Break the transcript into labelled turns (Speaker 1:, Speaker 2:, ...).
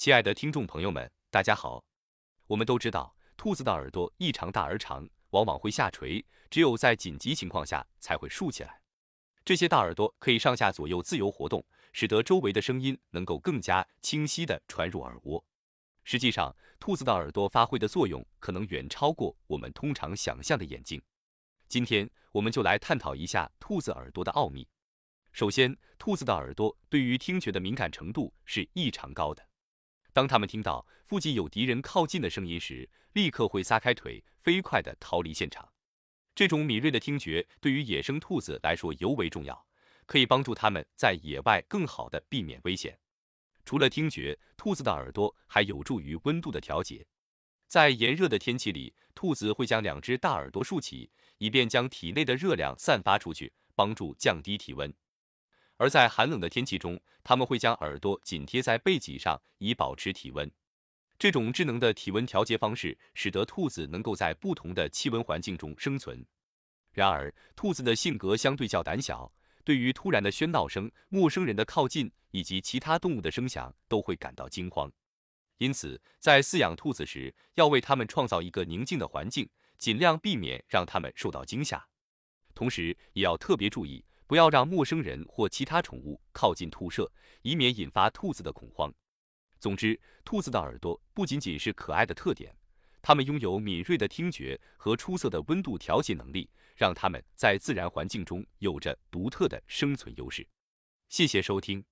Speaker 1: 亲爱的听众朋友们，大家好。我们都知道，兔子的耳朵异常大而长，往往会下垂，只有在紧急情况下才会竖起来。这些大耳朵可以上下左右自由活动，使得周围的声音能够更加清晰地传入耳蜗。实际上，兔子的耳朵发挥的作用可能远超过我们通常想象的眼睛。今天，我们就来探讨一下兔子耳朵的奥秘。首先，兔子的耳朵对于听觉的敏感程度是异常高的。当它们听到附近有敌人靠近的声音时，立刻会撒开腿，飞快地逃离现场。这种敏锐的听觉对于野生兔子来说尤为重要，可以帮助它们在野外更好地避免危险。除了听觉，兔子的耳朵还有助于温度的调节。在炎热的天气里，兔子会将两只大耳朵竖起，以便将体内的热量散发出去，帮助降低体温。而在寒冷的天气中，它们会将耳朵紧贴在背脊上，以保持体温。这种智能的体温调节方式，使得兔子能够在不同的气温环境中生存。然而，兔子的性格相对较胆小，对于突然的喧闹声、陌生人的靠近以及其他动物的声响，都会感到惊慌。因此，在饲养兔子时，要为它们创造一个宁静的环境，尽量避免让它们受到惊吓。同时，也要特别注意。不要让陌生人或其他宠物靠近兔舍，以免引发兔子的恐慌。总之，兔子的耳朵不仅仅是可爱的特点，它们拥有敏锐的听觉和出色的温度调节能力，让它们在自然环境中有着独特的生存优势。谢谢收听。